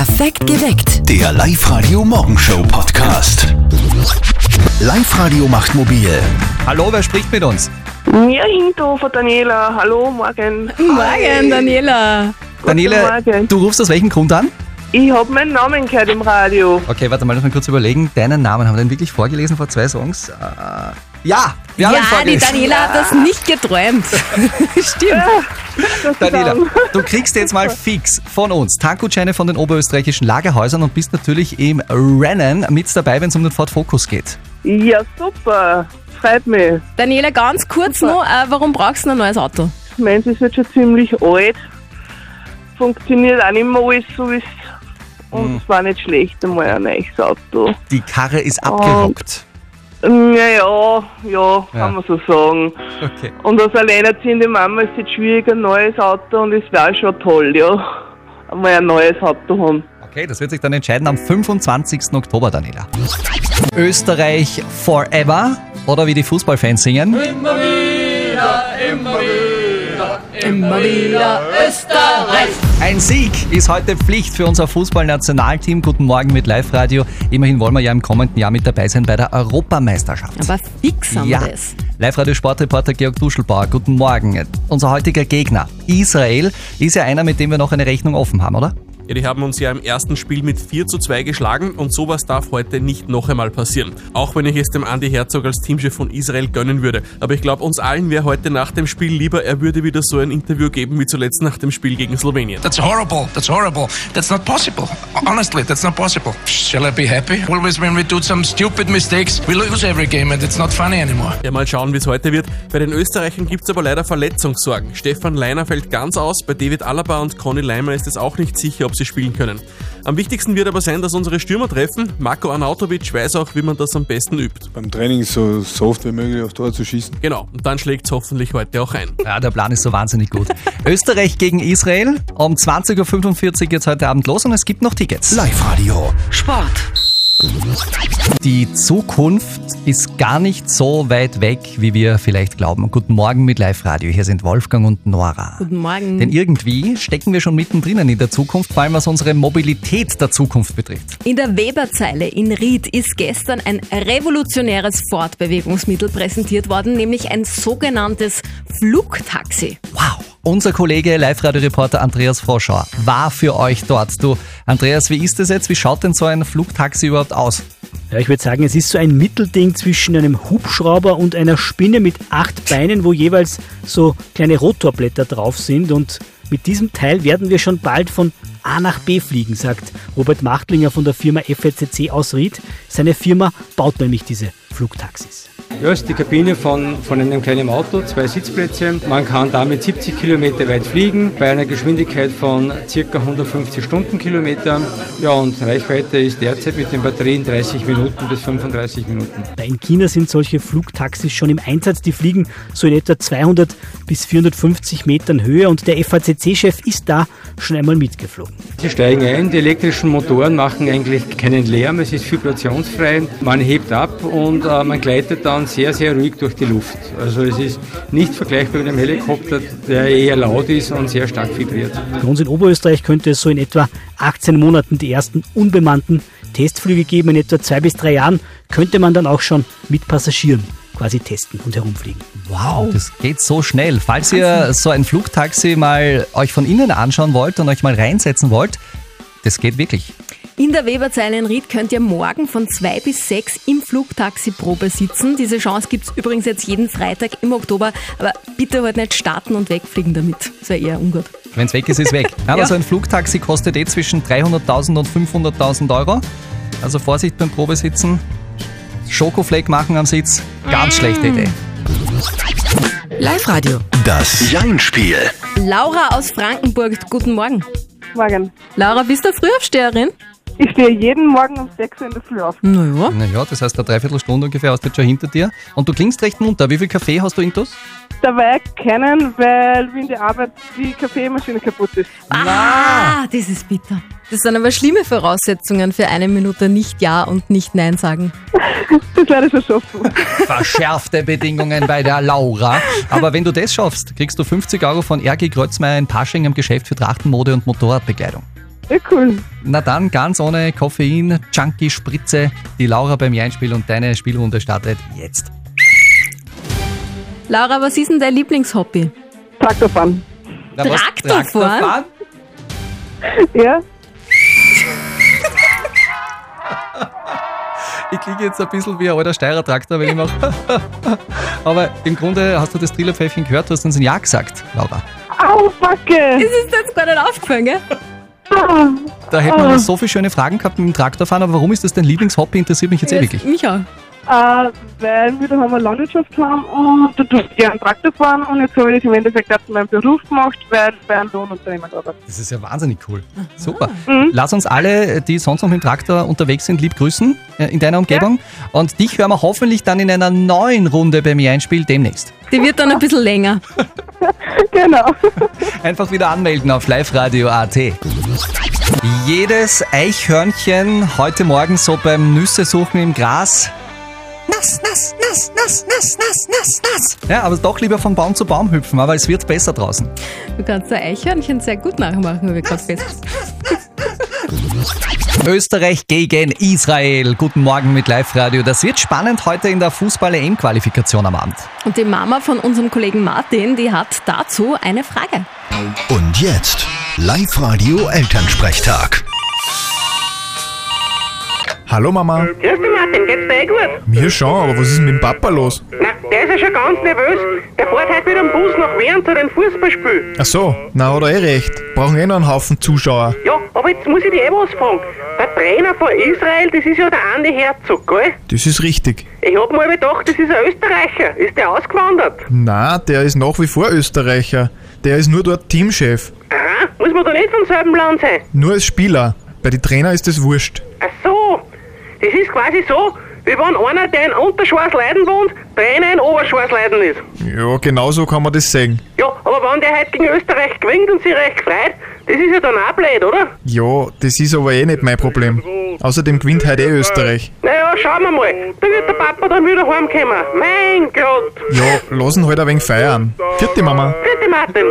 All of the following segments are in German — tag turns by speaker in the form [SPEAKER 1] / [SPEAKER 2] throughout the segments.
[SPEAKER 1] Perfekt geweckt.
[SPEAKER 2] Der Live-Radio Morgenshow Podcast. Live-Radio macht mobil.
[SPEAKER 3] Hallo, wer spricht mit uns?
[SPEAKER 4] Ja, Hinterhofer Daniela. Hallo, morgen.
[SPEAKER 5] Morgen, Daniela.
[SPEAKER 3] Daniele,
[SPEAKER 4] Morgen.
[SPEAKER 3] du rufst aus welchem Grund an?
[SPEAKER 4] Ich habe meinen Namen gehört im Radio.
[SPEAKER 3] Okay, warte mal, lass mal kurz überlegen. Deinen Namen, haben wir den wirklich vorgelesen vor zwei Songs? Äh, ja, wir haben
[SPEAKER 5] Ja, die. Daniela hat das nicht geträumt. Stimmt.
[SPEAKER 3] Daniela, du kriegst jetzt mal fix von uns Tankgutscheine von den oberösterreichischen Lagerhäusern und bist natürlich im Rennen mit dabei, wenn es um den Ford Focus geht.
[SPEAKER 4] Ja, super. Freut mich.
[SPEAKER 5] Daniela, ganz kurz noch, äh, warum brauchst du ein neues Auto?
[SPEAKER 4] Meins ist jetzt schon ziemlich alt. Funktioniert auch nicht mehr alles so, wie es. Und es war nicht schlecht, einmal ein neues Auto.
[SPEAKER 3] Die Karre ist abgerockt.
[SPEAKER 4] Naja, ja, kann man so sagen.
[SPEAKER 3] Okay.
[SPEAKER 4] Und als alleinerziehende Mama ist es jetzt schwierig, ein neues Auto und es wäre schon toll, ja. Einmal ein neues Auto haben.
[SPEAKER 3] Okay, das wird sich dann entscheiden am 25. Oktober, Daniela. Österreich forever oder wie die Fußballfans singen.
[SPEAKER 5] Immer wieder Österreich.
[SPEAKER 3] Ein Sieg ist heute Pflicht für unser Fußballnationalteam. Guten Morgen mit Live-Radio. Immerhin wollen wir ja im kommenden Jahr mit dabei sein bei der Europameisterschaft.
[SPEAKER 5] Aber fix haben
[SPEAKER 3] ja,
[SPEAKER 5] wir das.
[SPEAKER 3] Live-Radio-Sportreporter Georg Duschelbauer, guten Morgen. Unser heutiger Gegner, Israel, ist ja einer, mit dem wir noch eine Rechnung offen haben, oder?
[SPEAKER 6] Ja, die haben uns ja im ersten Spiel mit 4 zu 2 geschlagen und sowas darf heute nicht noch einmal passieren. Auch wenn ich es dem Andy Herzog als Teamchef von Israel gönnen würde. Aber ich glaube, uns allen wäre heute nach dem Spiel lieber, er würde wieder so ein Interview geben wie zuletzt nach dem Spiel gegen Slowenien.
[SPEAKER 7] That's horrible. That's horrible. That's not possible. Honestly, that's not possible. Shall I be happy? Always when we do some stupid mistakes, we lose every game and it's not funny anymore.
[SPEAKER 6] Ja, mal schauen, wie es heute wird. Bei den Österreichern gibt es aber leider Verletzungssorgen. Stefan Leiner fällt ganz aus, bei David Alaba und Conny Leimer ist es auch nicht sicher, ob sie spielen können. Am wichtigsten wird aber sein, dass unsere Stürmer treffen. Marco Arnautovic weiß auch, wie man das am besten übt.
[SPEAKER 8] beim Training so, so oft wie möglich auf Tor zu schießen.
[SPEAKER 6] Genau, und dann schlägt es hoffentlich heute auch ein.
[SPEAKER 3] Ja, der Plan ist so wahnsinnig gut. Österreich gegen Israel. Um 20.45 Uhr geht es heute Abend los und es gibt noch Tickets.
[SPEAKER 2] Live-Radio.
[SPEAKER 1] Sport.
[SPEAKER 3] Die Zukunft ist gar nicht so weit weg, wie wir vielleicht glauben. Guten Morgen mit Live-Radio. Hier sind Wolfgang und Nora.
[SPEAKER 5] Guten Morgen.
[SPEAKER 3] Denn irgendwie stecken wir schon mittendrin in der Zukunft, vor allem was unsere Mobilität der Zukunft betrifft.
[SPEAKER 5] In der Weberzeile in Ried ist gestern ein revolutionäres Fortbewegungsmittel präsentiert worden, nämlich ein sogenanntes Flugtaxi.
[SPEAKER 3] Wow! Unser Kollege Live-Radio-Reporter Andreas Froschauer war für euch dort. Du, Andreas, wie ist das jetzt? Wie schaut denn so ein Flugtaxi überhaupt aus?
[SPEAKER 9] Ja, ich würde sagen, es ist so ein Mittelding zwischen einem Hubschrauber und einer Spinne mit acht Beinen, wo jeweils so kleine Rotorblätter drauf sind. Und mit diesem Teil werden wir schon bald von A nach B fliegen, sagt Robert Machtlinger von der Firma FACC aus Ried. Seine Firma baut nämlich diese Flugtaxis.
[SPEAKER 10] Ja, ist die Kabine von, von einem kleinen Auto, zwei Sitzplätze. Man kann damit 70 Kilometer weit fliegen, bei einer Geschwindigkeit von ca. 150 Stundenkilometern. Ja, und Reichweite ist derzeit mit den Batterien 30 Minuten bis 35 Minuten.
[SPEAKER 9] In China sind solche Flugtaxis schon im Einsatz. Die fliegen so in etwa 200 bis 450 Metern Höhe und der FACC-Chef ist da schon einmal mitgeflogen.
[SPEAKER 10] Sie steigen ein, die elektrischen Motoren machen eigentlich keinen Lärm, es ist vibrationsfrei. Man hebt ab und äh, man gleitet dann sehr, sehr ruhig durch die Luft. Also es ist nicht vergleichbar mit einem Helikopter, der eher laut ist und sehr stark vibriert.
[SPEAKER 9] Bei uns in Oberösterreich könnte es so in etwa 18 Monaten die ersten unbemannten Testflüge geben. In etwa zwei bis drei Jahren könnte man dann auch schon mit Passagieren quasi testen und herumfliegen.
[SPEAKER 3] Wow, das geht so schnell. Falls ihr so ein Flugtaxi mal euch von innen anschauen wollt und euch mal reinsetzen wollt, das geht wirklich.
[SPEAKER 5] In der Weberzeile in Ried könnt ihr morgen von zwei bis sechs im Flugtaxi Probe sitzen. Diese Chance gibt es übrigens jetzt jeden Freitag im Oktober. Aber bitte halt nicht starten und wegfliegen damit. Das wäre eher ungut.
[SPEAKER 3] Wenn es weg ist, ist weg. Aber
[SPEAKER 5] Ja.
[SPEAKER 3] so ein Flugtaxi kostet eh zwischen 300.000 und 500.000 Euro. Also Vorsicht beim Probesitzen. Schokofleck machen am Sitz, ganz schlechte Idee.
[SPEAKER 1] Live-Radio.
[SPEAKER 2] Das Jein-Spiel.
[SPEAKER 5] Laura aus Frankenburg, guten Morgen.
[SPEAKER 4] Morgen.
[SPEAKER 5] Laura, bist du Frühaufsteherin?
[SPEAKER 4] Ich stehe jeden Morgen um 6 Uhr in der Früh auf.
[SPEAKER 5] Naja.
[SPEAKER 3] Naja, das heißt, eine Dreiviertelstunde ungefähr hast du jetzt schon hinter dir. Und du klingst recht munter. Wie viel Kaffee hast du intus?
[SPEAKER 4] Dabei keinen, weil wie in der Arbeit die Kaffeemaschine kaputt ist.
[SPEAKER 5] Ah, das ist bitter. Das sind aber schlimme Voraussetzungen für eine Minute nicht Ja und nicht Nein sagen.
[SPEAKER 4] Das werde ich schon schaffen.
[SPEAKER 3] Verschärfte Bedingungen bei der Laura. Aber wenn du das schaffst, kriegst du 50 Euro von RG Kreuzmeier in Pasching am Geschäft für Trachtenmode und Motorradbekleidung.
[SPEAKER 4] Ja, cool.
[SPEAKER 3] Na dann, ganz ohne Koffein, Junkie, Spritze, die Laura beim Einspiel und deine Spielrunde startet jetzt.
[SPEAKER 5] Laura, was ist denn dein Lieblingshobby?
[SPEAKER 4] Traktorfahren.
[SPEAKER 3] Na, was?
[SPEAKER 5] Traktorfahren?
[SPEAKER 3] Traktorfahren?
[SPEAKER 4] Ja?
[SPEAKER 3] Ich klinge jetzt ein bisschen wie ein alter Steirer Traktor, wenn ich mache. Aber im Grunde hast du das Trillerpfäffchen gehört, du hast uns ein Ja gesagt, Laura.
[SPEAKER 4] Au, Backe!
[SPEAKER 5] Das ist jetzt gar nicht aufgefallen, gell?
[SPEAKER 4] Ah,
[SPEAKER 3] Da hätten wir noch so viele schöne Fragen gehabt mit dem Traktorfahren, aber warum ist das dein Lieblingshobby? Interessiert mich jetzt eh wirklich.
[SPEAKER 5] Mich auch.
[SPEAKER 4] Äh, weil wir daheim eine Landwirtschaft haben und da tue ich gerne Traktor fahren und jetzt habe ich das im Endeffekt auch zu meinem Beruf gemacht, weil ich bei einem Lohnunternehmen arbeite.
[SPEAKER 3] Das ist ja wahnsinnig cool. Super. Lass uns alle, die sonst noch mit dem Traktor unterwegs sind, lieb grüßen äh, in deiner Umgebung. Und dich hören wir hoffentlich dann in einer neuen Runde bei mir einspiel demnächst.
[SPEAKER 5] Die wird dann ein bisschen länger.
[SPEAKER 4] Genau.
[SPEAKER 3] Einfach wieder anmelden auf liveradio.at. Jedes Eichhörnchen heute Morgen so beim Nüsse suchen im Gras. Nass, nass, nass, nass, nass, nass, nass, nass. Ja, aber doch lieber von Baum zu Baum hüpfen, aber es wird besser draußen.
[SPEAKER 5] Du kannst ein Eichhörnchen sehr gut nachmachen, ich gerade fest.
[SPEAKER 3] Österreich gegen Israel. Guten Morgen mit Live-Radio. Das wird spannend heute in der Fußball-EM-Qualifikation am Abend.
[SPEAKER 5] Und die Mama von unserem Kollegen Martin, die hat dazu eine Frage.
[SPEAKER 2] Und jetzt Live-Radio Elternsprechtag.
[SPEAKER 1] Hallo Mama.
[SPEAKER 11] Grüß dich Martin, geht's dir eh gut?
[SPEAKER 1] Mir schon, aber was ist mit dem Papa los?
[SPEAKER 11] Na, der ist ja schon ganz nervös. Der fährt heute mit dem Bus nach Wien zu den Fußballspielen.
[SPEAKER 1] Ach so, na hat er eh recht. Brauchen eh noch einen Haufen Zuschauer.
[SPEAKER 11] Ja, aber jetzt muss ich dich eh was fragen. Der Trainer von Israel, das ist ja der Andi Herzog, gell?
[SPEAKER 1] Das ist richtig.
[SPEAKER 11] Ich hab mal gedacht, das ist ein Österreicher. Ist der ausgewandert?
[SPEAKER 1] Na, der ist nach wie vor Österreicher. Der ist nur dort Teamchef.
[SPEAKER 11] Aha, muss man da nicht vom selben Land sein?
[SPEAKER 1] Nur als Spieler. Bei den Trainer ist das wurscht.
[SPEAKER 11] Ach das ist quasi so, wie wenn einer, der in Unterschwarzleiden wohnt, Trainer in Oberschwarzleiden ist.
[SPEAKER 1] Ja, genau so kann man das sagen.
[SPEAKER 11] Ja, aber wenn der heute gegen Österreich gewinnt und sich recht freut, das ist ja dann auch blöd, oder?
[SPEAKER 1] Ja, das ist aber eh nicht mein Problem. Außerdem gewinnt heute eh Österreich.
[SPEAKER 11] Naja, schauen wir mal. Da wird der Papa dann wieder heimkommen. Mein Gott.
[SPEAKER 1] Ja, lassen halt ein wenig feiern. Vierte Mama.
[SPEAKER 11] Bitte, Martin.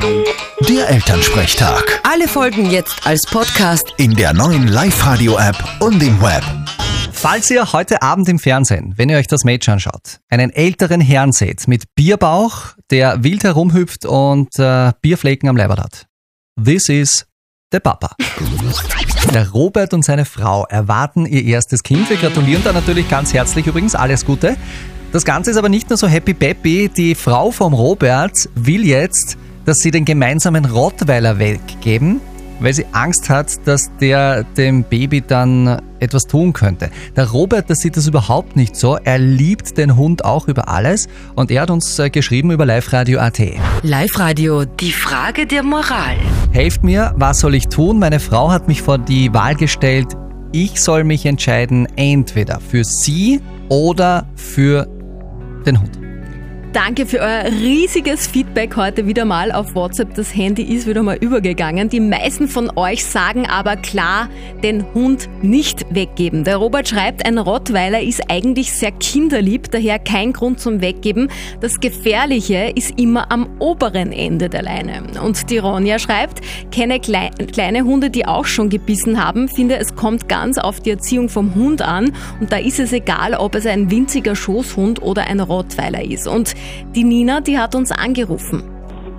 [SPEAKER 2] Der Elternsprechtag.
[SPEAKER 12] Alle Folgen jetzt als Podcast.
[SPEAKER 2] In der neuen Live-Radio-App und im Web.
[SPEAKER 3] Falls ihr heute Abend im Fernsehen, wenn ihr euch das Match anschaut, einen älteren Herrn seht mit Bierbauch, der wild herumhüpft und äh, Bierflecken am Leibert hat. This is der Papa. Der Robert und seine Frau erwarten ihr erstes Kind. Wir gratulieren da natürlich ganz herzlich übrigens. Alles Gute. Das Ganze ist aber nicht nur so happy peppy. Die Frau vom Robert will jetzt, dass sie den gemeinsamen Rottweiler weggeben, weil sie Angst hat, dass der dem Baby dann etwas tun könnte. Der Robert, das sieht das überhaupt nicht so. Er liebt den Hund auch über alles und er hat uns äh, geschrieben über liveradio.at.
[SPEAKER 12] Live-Radio, die Frage der Moral.
[SPEAKER 3] Helft mir, was soll ich tun? Meine Frau hat mich vor die Wahl gestellt, ich soll mich entscheiden, entweder für sie oder für den Hund.
[SPEAKER 5] Danke für euer riesiges Feedback heute wieder mal auf WhatsApp. Das Handy ist wieder mal übergegangen. Die meisten von euch sagen aber klar, den Hund nicht weggeben. Der Robert schreibt, ein Rottweiler ist eigentlich sehr kinderlieb, daher kein Grund zum Weggeben. Das Gefährliche ist immer am oberen Ende der Leine. Und die Ronja schreibt, kenne klei kleine Hunde, die auch schon gebissen haben, finde es kommt ganz auf die Erziehung vom Hund an und da ist es egal, ob es ein winziger Schoßhund oder ein Rottweiler ist. Und die Nina, die hat uns angerufen.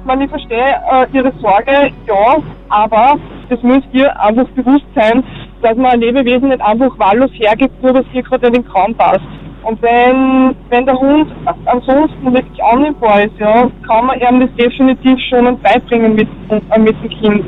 [SPEAKER 4] Man, ich verstehe äh, Ihre Sorge, ja, aber das müsst ihr einfach bewusst sein, dass man ein Lebewesen nicht einfach wahllos hergibt, nur dass ihr gerade in den Kram passt. Und wenn, wenn der Hund ansonsten wirklich annehmbar ist, ja, kann man ihm das definitiv schon beibringen mit, äh, mit dem Kind.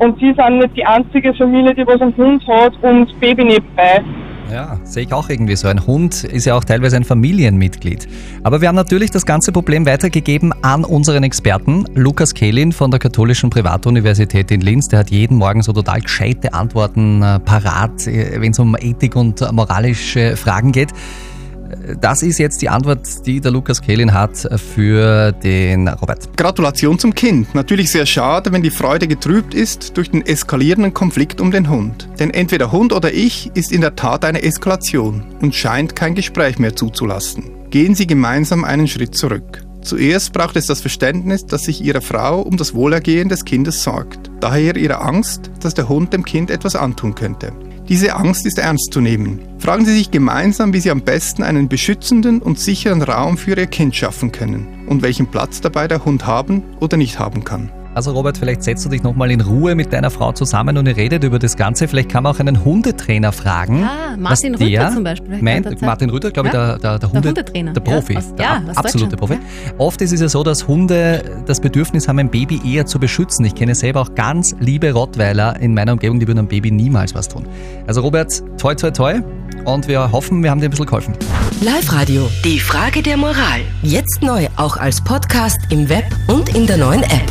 [SPEAKER 4] Und sie sind nicht die einzige Familie, die was einen Hund hat und Baby nebenbei.
[SPEAKER 3] Ja, sehe ich auch irgendwie so. Ein Hund ist ja auch teilweise ein Familienmitglied. Aber wir haben natürlich das ganze Problem weitergegeben an unseren Experten. Lukas Kehlin von der Katholischen Privatuniversität in Linz, der hat jeden Morgen so total gescheite Antworten äh, parat, äh, wenn es um Ethik und moralische Fragen geht. Das ist jetzt die Antwort, die der Lukas Kehlin hat für den Robert.
[SPEAKER 13] Gratulation zum Kind. Natürlich sehr schade, wenn die Freude getrübt ist durch den eskalierenden Konflikt um den Hund. Denn entweder Hund oder ich ist in der Tat eine Eskalation und scheint kein Gespräch mehr zuzulassen. Gehen Sie gemeinsam einen Schritt zurück. Zuerst braucht es das Verständnis, dass sich Ihre Frau um das Wohlergehen des Kindes sorgt. daher ihre Angst, dass der Hund dem Kind etwas antun könnte. Diese Angst ist ernst zu nehmen. Fragen Sie sich gemeinsam, wie Sie am besten einen beschützenden und sicheren Raum für Ihr Kind schaffen können und welchen Platz dabei der Hund haben oder nicht haben kann.
[SPEAKER 3] Also Robert, vielleicht setzt du dich nochmal in Ruhe mit deiner Frau zusammen und ihr redet über das Ganze. Vielleicht kann man auch einen Hundetrainer fragen.
[SPEAKER 5] Ah, Martin
[SPEAKER 3] der
[SPEAKER 5] Rütter zum Beispiel. Zeit.
[SPEAKER 3] Martin Rütter, glaube ich,
[SPEAKER 5] Ja?
[SPEAKER 3] der, der, der,
[SPEAKER 5] Der
[SPEAKER 3] Hunde,
[SPEAKER 5] Hundetrainer,
[SPEAKER 3] Der
[SPEAKER 5] ja,
[SPEAKER 3] Profi,
[SPEAKER 5] aus-
[SPEAKER 3] der
[SPEAKER 5] ja,
[SPEAKER 3] absolute Profi. Oft ist es ja so, dass Hunde das Bedürfnis haben, ein Baby eher zu beschützen. Ich kenne selber auch ganz liebe Rottweiler in meiner Umgebung, die würden einem Baby niemals was tun. Also Robert, toi toi toi und wir hoffen, wir haben dir ein bisschen geholfen.
[SPEAKER 12] Live-Radio. Die Frage der Moral. Jetzt neu auch als Podcast im Web und in der neuen App.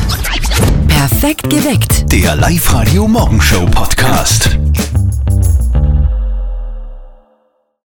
[SPEAKER 12] Perfekt geweckt.
[SPEAKER 2] Der Live-Radio Morgenshow Podcast.